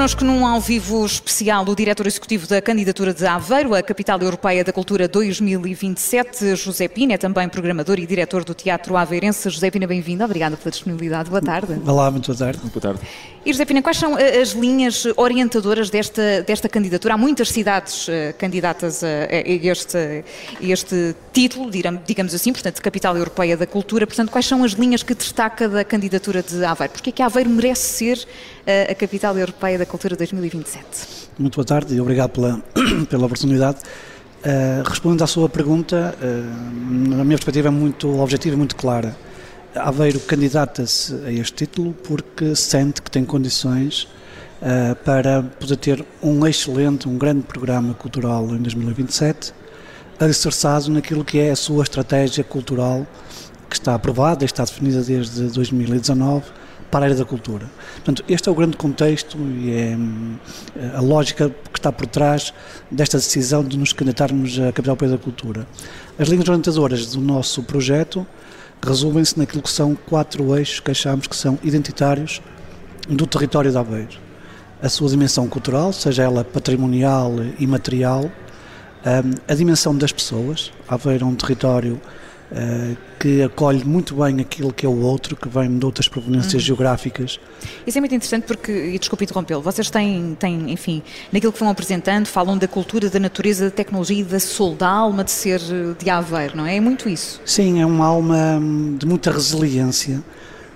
connosco num ao vivo especial o diretor executivo da candidatura de Aveiro, a Capital Europeia da Cultura 2027, José Pina, é também programador e diretor do Teatro Aveirense. José Pina, bem-vindo. Obrigada pela disponibilidade. Boa tarde. Olá, muito boa tarde. Boa tarde. E José Pina, quais são eh, as linhas orientadoras desta, desta candidatura? Há muitas cidades uh, candidatas a, este, a este título, digamos assim, portanto, Capital Europeia da Cultura. Portanto, quais são as linhas que destaca da candidatura de Aveiro? Porque é que Aveiro merece ser uh, a Capital Europeia da Cultura 2027? Muito boa tarde e obrigado pela, pela oportunidade. Uh, respondendo à sua pergunta, na minha perspectiva é muito objetiva e muito clara Aveiro candidata-se a este título porque sente que tem condições uh, para poder ter um excelente, um grande programa cultural em 2027, alicerçado naquilo que é a sua estratégia cultural que está aprovada está definida desde 2019 para a área da cultura. Portanto, este é o grande contexto e é eh, a lógica que está por trás desta decisão de nos candidatarmos à Capital Europeia da Cultura. As linhas orientadoras do nosso projeto resumem-se naquilo que são quatro eixos que achamos que são identitários do território de Aveiro. A sua dimensão cultural, seja ela patrimonial e material, a dimensão das pessoas. Aveiro é um território Uh, que acolhe muito bem aquilo que é o outro, que vem de outras proveniências uhum. geográficas. Isso é muito interessante porque, e desculpe interrompê-lo, vocês têm, têm, enfim, naquilo que vão apresentando, falam da cultura, da natureza, da tecnologia e da soul, da alma de ser de Aveiro, não é? É muito isso. Sim, é uma alma hum, de muita resiliência,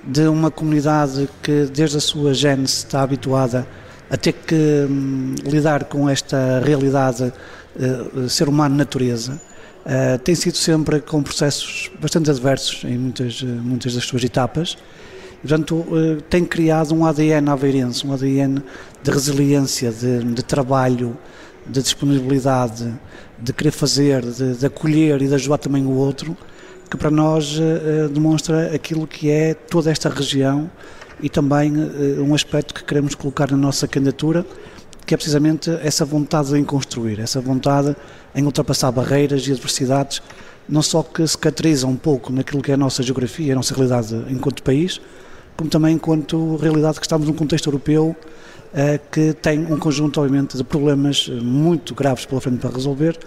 de uma comunidade que desde a sua gênese está habituada a ter que hum, lidar com esta realidade uh, ser humano-natureza Uh, tem sido sempre com processos bastante adversos em muitas, eh, muitas das suas etapas. Portanto, uh, tem criado um ADN aveirense, um ADN de resiliência, de, de trabalho, de disponibilidade, de querer fazer, de, de, acolher e de ajudar também o outro, que para nós uh, demonstra aquilo que é toda esta região e também um aspecto que queremos colocar na nossa candidatura, que é precisamente essa vontade em construir, essa vontade em ultrapassar barreiras e adversidades, não só que se caracteriza um pouco naquilo que é a nossa geografia, a nossa realidade enquanto país, como também enquanto realidade que estamos num contexto europeu eh, que tem um conjunto, obviamente, de problemas muito graves pela frente para resolver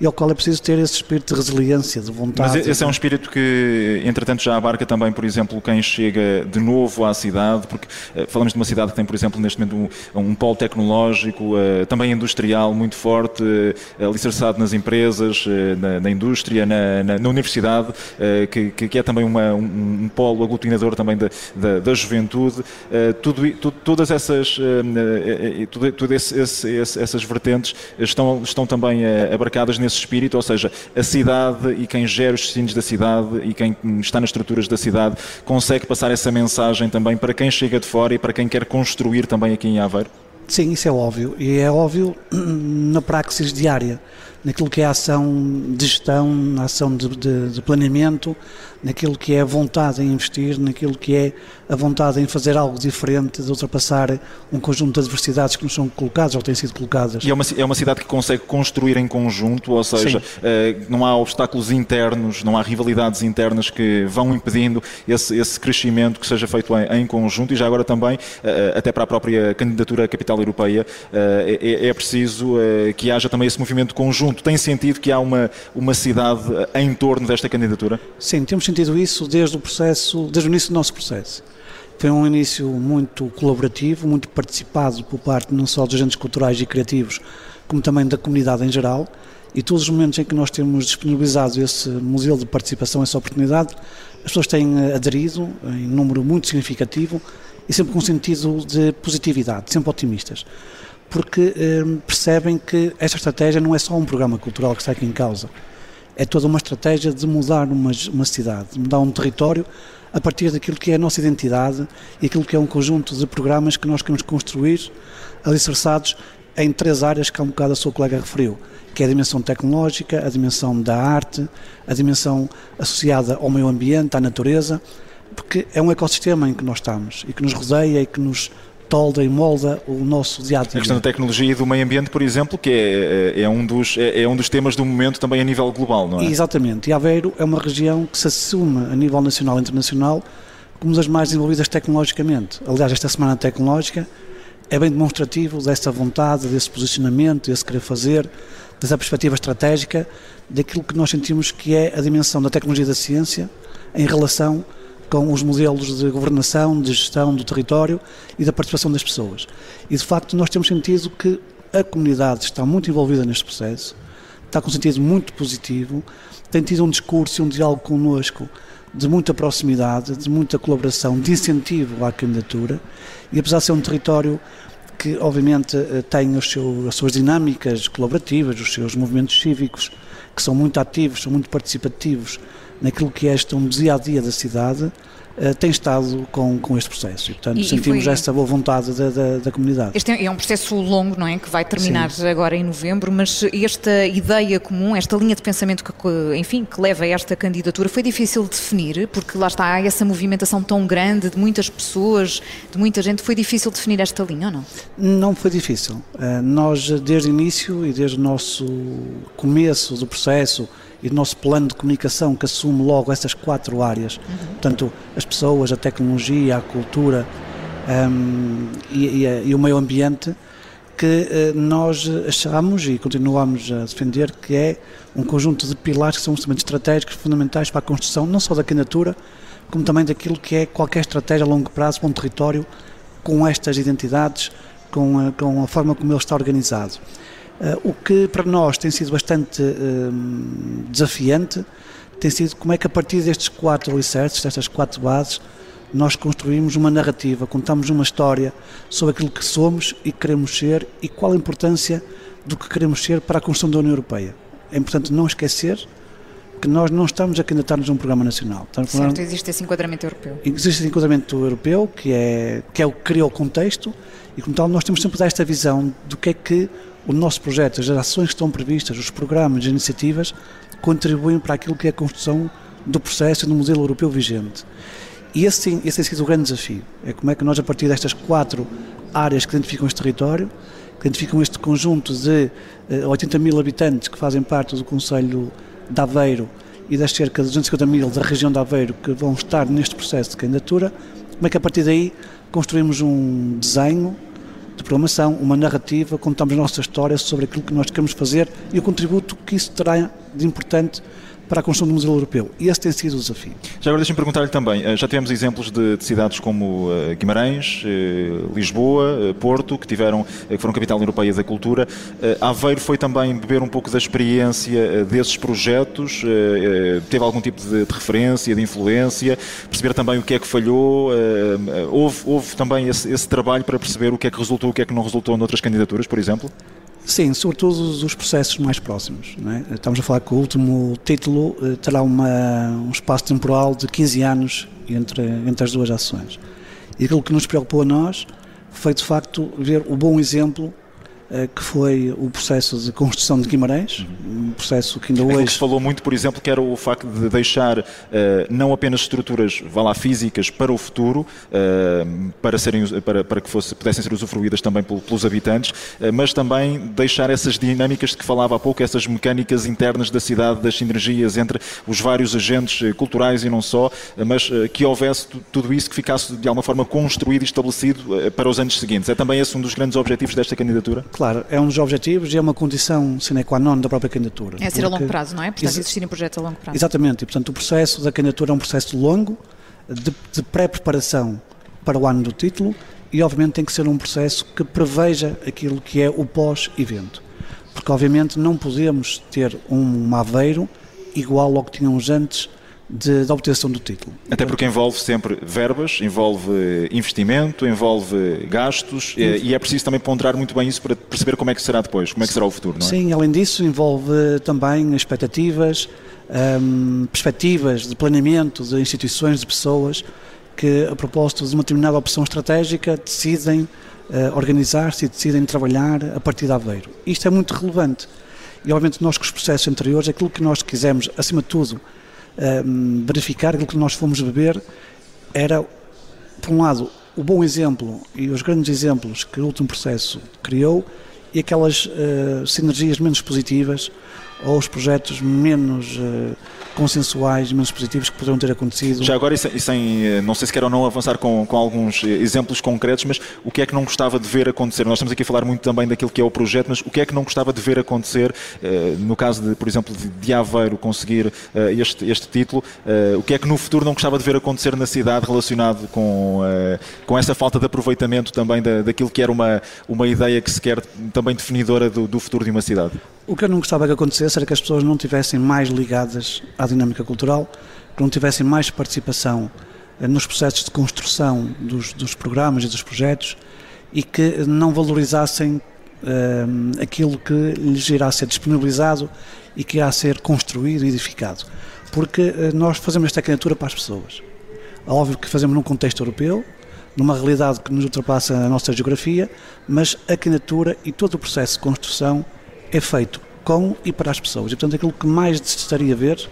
e ao qual é preciso ter esse espírito de resiliência, de vontade. Mas esse é um espírito que, entretanto, já abarca também, por exemplo, quem chega de novo à cidade, porque uh, falamos de uma cidade que tem, por exemplo, neste momento um, um polo tecnológico, uh, também industrial muito forte, uh, alicerçado nas empresas, na, na, indústria, na, na, na universidade, que, que, é também uma, um, um, polo aglutinador também da, da, da juventude. tudo, tudo, todas essas, esse, esse, essas vertentes estão, estão também abarcadas nesse espírito, ou seja, a cidade e quem gera os destinos da cidade e quem está nas estruturas da cidade consegue passar essa mensagem também para quem chega de fora e para quem quer construir também aqui em Aveiro? Sim, isso é óbvio. E é óbvio na praxis diária naquilo que é a ação de gestão, na ação de, de, de, planeamento, naquilo que é a vontade em investir, naquilo que é a vontade em fazer algo diferente, de ultrapassar um conjunto de adversidades que nos são colocadas ou têm sido colocadas. E é uma, é uma cidade que consegue construir em conjunto, ou seja, eh, não há obstáculos internos, não há rivalidades internas que vão impedindo esse, esse crescimento que seja feito em, em, conjunto. E já agora também, eh, até para a própria candidatura à capital europeia, eh, é, é preciso que haja também esse movimento conjunto conjunto, tem sentido que há uma, uma cidade em torno desta candidatura? Sim, temos sentido isso desde o processo, desde o início do nosso processo. Foi um início muito colaborativo, muito participado por parte não só dos agentes culturais e criativos, como também da comunidade em geral. E todos os momentos em que nós temos disponibilizado esse modelo de participação, essa oportunidade, as pessoas têm eh, aderido em número muito significativo e sempre com sentido de positividade, sempre otimistas porque eh, percebem que esta estratégia não é só um programa cultural que está aqui em causa, é toda uma estratégia de mudar uma, uma cidade, de mudar um território a partir daquilo que é a nossa identidade e aquilo que é um conjunto de programas que nós queremos construir alicerçados em três áreas que há um bocado a sua colega referiu, que é a dimensão tecnológica, a dimensão da arte, a dimensão associada ao meio ambiente, à natureza, porque é um ecossistema em que nós estamos e que nos rodeia e que nos tolda e molda o nosso dia a dia. A questão da tecnologia e do meio ambiente, por exemplo, que é, é, é um, dos, é, é, um dos temas do momento também a nível global, não é? Exatamente. E Aveiro é uma região que se assume a nível nacional e internacional como das mais desenvolvidas tecnologicamente. Aliás, esta Semana Tecnológica é bem demonstrativo dessa vontade, desse posicionamento, desse querer fazer, dessa perspectiva estratégica, daquilo que nós sentimos que é a dimensão da tecnologia e da ciência em relação com os modelos de governação, de gestão do território e da participação das pessoas. E de facto nós temos sentido que a comunidade está muito envolvida neste processo, está com um sentido muito positivo, tem tido um discurso e um diálogo connosco de muita proximidade, de muita colaboração, de incentivo à candidatura e apesar de ser um território que obviamente eh, tem os seus, as suas dinâmicas colaborativas, os seus movimentos cívicos, que são muito ativos, são muito participativos naquilo que é a gestão dia a dia da cidade, eh, tem estado com, com este processo e, portanto, e, sentimos foi... essa boa vontade da, da, da, comunidade. Este é, é um processo longo, não é? Que vai terminar Sim. agora em novembro, mas esta ideia comum, esta linha de pensamento que, enfim, que leva a esta candidatura foi difícil de definir, porque lá está essa movimentação tão grande de muitas pessoas, de muita gente, foi difícil definir esta linha ou não? Não foi difícil. Eh, nós, desde o início e desde o nosso começo do processo, e do nosso plano de comunicação que assume logo essas quatro áreas, uhum. portanto, as pessoas, a tecnologia, a cultura um, e, e, e, o meio ambiente, que uh, nós achamos e continuamos a defender que é um conjunto de pilares que são instrumentos estratégicos fundamentais para a construção não só da candidatura, como também daquilo que é qualquer estratégia a longo prazo para um território com estas identidades, com a, com a forma como ele está organizado. Uh, o que para nós tem sido bastante uh, desafiante tem sido como é que a partir destes quatro alicerces, destas quatro bases, nós construímos uma narrativa, contamos uma história sobre aquilo que somos e queremos ser e qual a importância do que queremos ser para a construção da União Europeia. É importante não esquecer que nós não estamos a candidatar-nos a um programa nacional. Estamos certo, falando... existe esse enquadramento europeu. Existe esse enquadramento europeu, que é, que é o que criou o contexto, e como tal nós temos sempre dar esta visão do que é que o nosso projeto, as ações que estão previstas, os programas, as iniciativas, contribuem para aquilo que é a construção do processo e do modelo europeu vigente. E esse, sim, esse tem sido o grande desafio. É como é que nós, a partir destas quatro áreas que identificam este território, que identificam este conjunto de 80 eh, mil habitantes que fazem parte do Conselho de Aveiro e das cerca de 250 mil da região de Aveiro que vão estar neste processo de candidatura, como é que a partir daí construímos um desenho de programação, uma narrativa, contamos a nossa história sobre aquilo que nós queremos fazer e o contributo que isso terá de importante para a construção do modelo europeu. E esse tem sido o desafio. Já agora deixem-me perguntar-lhe também, eh, já tivemos exemplos de, de cidades como uh, Guimarães, uh, Lisboa, Porto, que tiveram, que foram capital europeia da cultura. Aveiro foi também beber um pouco da experiência desses projetos, teve algum tipo de, de, referência, de influência, perceber também o que é que falhou, houve, houve também esse, esse trabalho para perceber o que é que resultou, o que é que não resultou noutras candidaturas, por exemplo? Sim, sobretudo os processos mais próximos. É? Estamos a falar que o último título eh, terá uma, um espaço temporal de 15 anos entre, entre as duas ações. E aquilo que nos preocupou a nós foi, de facto, ver o bom exemplo que foi o processo de construção de Guimarães, um processo que ainda hoje... Aquilo que se falou muito, por exemplo, que era o facto de deixar uh, não apenas estruturas, vá lá, físicas para o futuro, uh, para, serem, para, para que fosse, pudessem ser usufruídas também pelos habitantes, uh, mas também deixar essas dinâmicas de que falava há pouco, essas mecânicas internas da cidade, das sinergias entre os vários agentes culturais e não só, mas que houvesse tudo isso que ficasse de alguma forma construído e estabelecido para os anos seguintes. É também esse um dos grandes objetivos desta candidatura? Claro, é um dos objetivos e é uma condição sine qua non da própria candidatura. É ser a longo prazo, não é? Portanto, existirem projetos a longo prazo. Exatamente, e portanto o processo da candidatura é um processo longo, de, de pré-preparação para o ano do título e obviamente tem que ser um processo que preveja aquilo que é o pós-evento. Porque obviamente não podemos ter um Aveiro igual ao que tínhamos antes de, da obtenção do título. Até porque envolve sempre verbas, envolve investimento, envolve gastos e, e é preciso também ponderar muito bem isso para perceber como é que será depois, como é que será o futuro, não é? Sim, além disso envolve também expectativas, hum, perspectivas de planeamento de instituições, de pessoas que a propósito de uma determinada opção estratégica decidem uh, organizar-se e decidem trabalhar a partir de Aveiro. Isto é muito relevante e obviamente nós com os processos anteriores, aquilo que nós quisemos, acima de tudo, um, verificar aquilo que nós fomos beber era, por um lado, o bom exemplo e os grandes exemplos que o último processo criou e aquelas uh, sinergias menos positivas ou os projetos menos uh, consensuais, menos positivos que poderiam ter acontecido. Já agora, e sem, e sem, eh, não sei se quer ou não avançar com, com, alguns eh, exemplos concretos, mas o que é que não gostava de ver acontecer? Nós estamos aqui a falar muito também daquilo que é o projeto, mas o que é que não gostava de ver acontecer, uh, no caso, de, por exemplo, de, Aveiro conseguir este, este título, o que é que no futuro não gostava de ver acontecer na cidade relacionado com, com essa falta de aproveitamento também da, daquilo que era uma, uma ideia que se quer também definidora do, do futuro de uma cidade? O que eu não gostava que acontecesse era que as pessoas não tivessem mais ligadas à dinâmica cultural, que não tivessem mais participação eh, nos processos de construção dos, dos programas e dos projetos e que não valorizassem uh, aquilo que lhes irá ser disponibilizado e que irá ser construído e edificado. Porque uh, nós fazemos esta candidatura para as pessoas. É óbvio que fazemos num contexto europeu, numa realidade que nos ultrapassa a nossa geografia, mas a candidatura e todo o processo de construção é feito com e para as pessoas. E, portanto, aquilo que mais gostaria de ver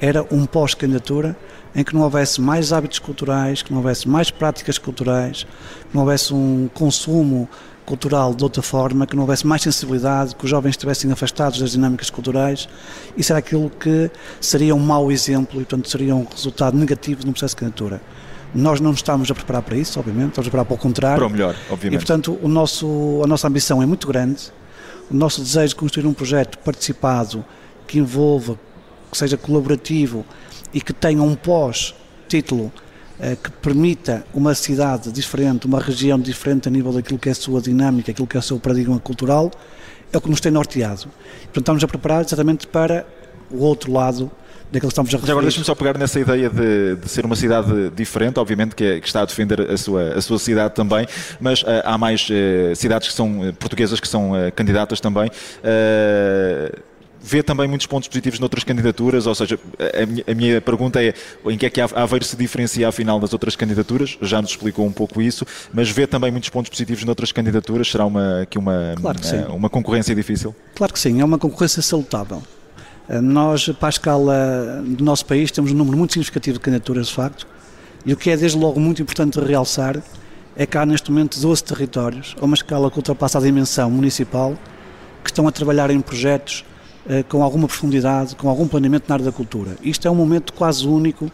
era um pós-candidatura em que não houvesse mais hábitos culturais, que não houvesse mais práticas culturais, que não houvesse um consumo cultural de outra forma, que não houvesse mais sensibilidade, que os jovens estivessem afastados das dinâmicas culturais. Isso era aquilo que seria um mau exemplo e, portanto, seria um resultado negativo no processo de candidatura. Nós não estamos a preparar para isso, obviamente, estamos a preparar para o contrário. Para o melhor, obviamente. E, portanto, o nosso, a nossa ambição é muito grande o nosso desejo de construir um projeto participado que envolva, que seja colaborativo e que tenha um pós-título eh, que permita uma cidade diferente, uma região diferente a nível daquilo que é a sua dinâmica, aquilo que é o seu paradigma cultural, é o que nos tem norteado. Portanto, estamos a preparar exatamente para o outro lado daquilo que estamos a referir. Agora deixa-me só pegar nessa ideia de, de, ser uma cidade diferente, obviamente que, é, que, está a defender a sua, a sua cidade também, mas uh, há mais uh, cidades que são uh, portuguesas que são candidatas também vê também muitos pontos positivos noutras candidaturas, ou seja, a minha, a minha, pergunta é em que é que a Aveiro se diferencia afinal das outras candidaturas, já nos explicou um pouco isso, mas vê também muitos pontos positivos noutras candidaturas, será uma, aqui uma, claro uma, uma concorrência difícil? Claro que sim, é uma concorrência salutável. Nós, para a escala do nosso país, temos um número muito significativo de candidaturas, de facto, e o que é desde logo muito importante realçar é que há neste momento 12 territórios, a uma escala que ultrapassa a dimensão municipal, que estão a trabalhar em projetos eh, com alguma profundidade, com algum planeamento na área da cultura. Isto é um momento quase único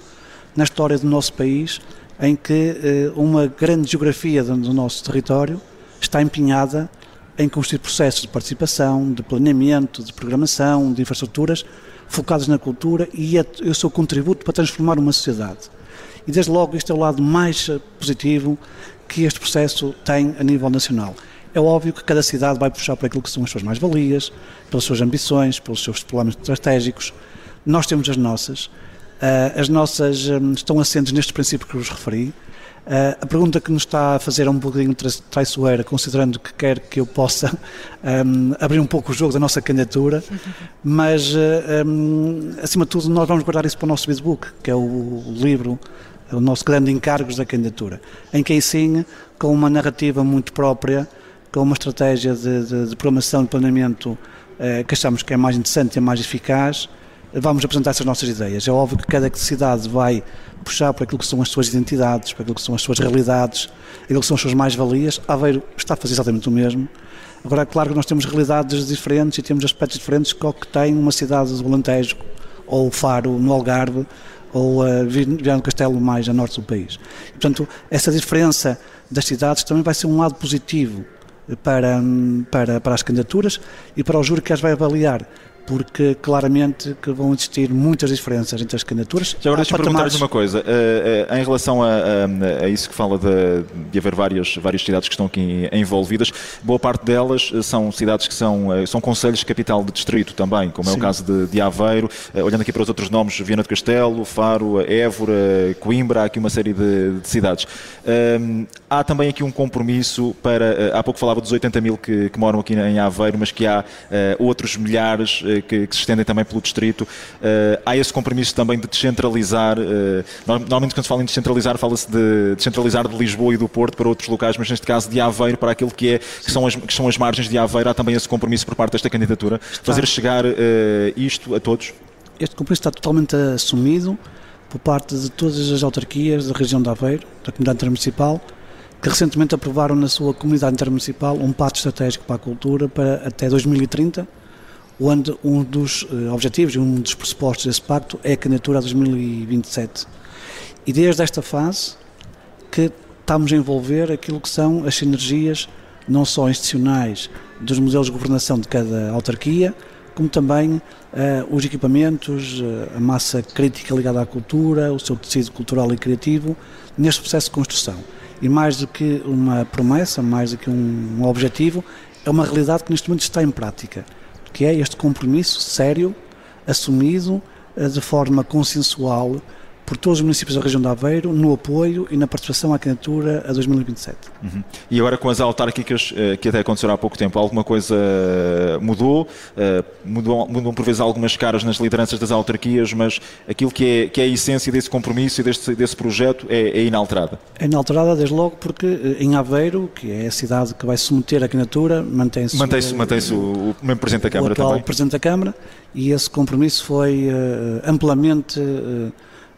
na história do nosso país, em que eh, uma grande geografia do nosso território está empenhada em construir processos de participação, de planeamento, de programação, de infraestruturas focados na cultura e o seu contributo para transformar uma sociedade. E desde logo este é o lado mais eh, positivo que este processo tem a nível nacional. É óbvio que cada cidade vai puxar por aquilo que são as suas mais-valias, pelas suas ambições, pelos seus problemas estratégicos. Nós temos as nossas. Eh, as nossas hum, estão assentes neste princípio que vos referi Uh, a pergunta que nos está a fazer é um bocadinho traiçoeira, considerando que quer que eu possa um, abrir um pouco o jogo da nossa candidatura, mas uh, um, acima de tudo nós vamos guardar isso para o nosso Facebook, que é o livro, o nosso grande encargos da candidatura, em que aí sim, com uma narrativa muito própria, com uma estratégia de, de, de programação e planeamento uh, que achamos que é mais interessante e mais eficaz, vamos apresentar essas nossas ideias. É óbvio que cada cidade vai puxar para aquilo que são as suas identidades, para aquilo que são as suas realidades, aquilo que são as suas mais-valias. Aveiro está a fazer exatamente o mesmo. Agora, é claro que nós temos realidades diferentes e temos aspectos diferentes que o que tem uma cidade do Alentejo, ou Faro, no Algarve, ou uh, Viana do Castelo, mais a norte do país. E, portanto, essa diferença das cidades também vai ser um lado positivo para, para, para as candidaturas e para o júri que as vai avaliar porque claramente que vão existir muitas diferenças entre as candidaturas. Já agora deixa-me perguntar-lhes uma coisa, uh, uh, em relação a, a, a, isso que fala de, de haver várias, várias cidades que estão aqui envolvidas, boa parte delas eh, são cidades que são, são conselhos de capital de distrito também, como Sim. é o caso de, de Aveiro, uh, olhando aqui para os outros nomes, Viana do Castelo, Faro, Évora, Coimbra, há aqui uma série de, de cidades. Há também aqui um compromisso para, há pouco falava dos 80 mil que, que moram aqui em Aveiro, mas que há outros milhares que, que, se estendem também pelo distrito. Uh, há esse compromisso também de descentralizar. Uh, normalmente, quando se fala em descentralizar, fala-se de descentralizar de Lisboa e do Porto para outros locais, mas neste caso de Aveiro para aquilo que, é, que, são, as, que são as margens de Aveiro. Há também esse compromisso por parte desta candidatura, está. fazer chegar uh, isto a todos. Este compromisso está totalmente assumido por parte de todas as autarquias da região de Aveiro, da comunidade intermunicipal, que recentemente aprovaram na sua comunidade intermunicipal um pacto estratégico para a cultura para até 2030 onde um dos uh, objetivos e um dos pressupostos desse pacto é a candidatura a 2027. E desde esta fase que estamos a envolver aquilo que são as sinergias não só institucionais dos modelos de governação de cada autarquia, como também uh, os equipamentos, uh, a massa crítica ligada à cultura, o seu tecido cultural e criativo, neste processo de construção. E mais do que uma promessa, mais do que um, um objetivo, é uma realidade que neste momento está em prática, que é este compromisso sério, assumido uh, de forma consensual por todos os municípios da região de Aveiro no apoio e na participação à candidatura a 2027. Uhum. E agora com as autárquicas eh, que até aconteceram há pouco tempo, alguma coisa eh, mudou? Eh, mudou mudam por vezes algumas caras nas lideranças das autarquias, mas aquilo que é, que é a essência desse compromisso e desse, desse projeto é, é inalterada? É inalterada desde logo porque em Aveiro, que é a cidade que vai submeter a candidatura, mantém-se mantém-se mantém o, o mesmo Presidente da Câmara o atual também. Presidente da Câmara e esse compromisso foi amplamente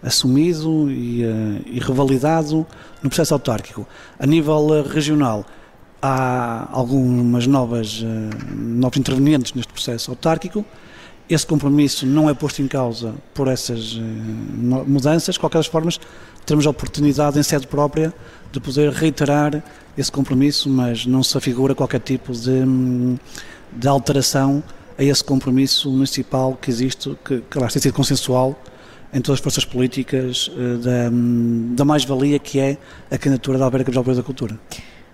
assumido e, uh, e, revalidado no processo autárquico. A nível uh, regional, há algumas novas uh, novos intervenientes neste processo autárquico. Esse compromisso não é posto em causa por essas mudanças. De qualquer forma, teremos a oportunidade em sede própria de poder reiterar esse compromisso, mas não se afigura qualquer tipo de, de alteração a esse compromisso municipal que existe, que, que lá tem sido consensual em todas as forças políticas uh, da, da mais-valia que é a candidatura da Alberga Cabral da Cultura.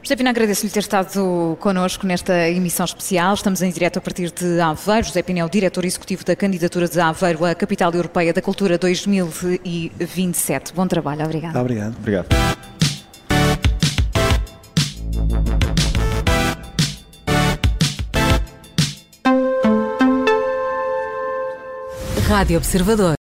José Pina, agradeço-lhe ter estado connosco nesta emissão especial. Estamos em direto a partir de Aveiro. José Pina é o diretor executivo da candidatura de Aveiro à Capital Europeia da Cultura 2027. Bom trabalho, obrigado. Obrigado. Obrigado. Rádio Observador.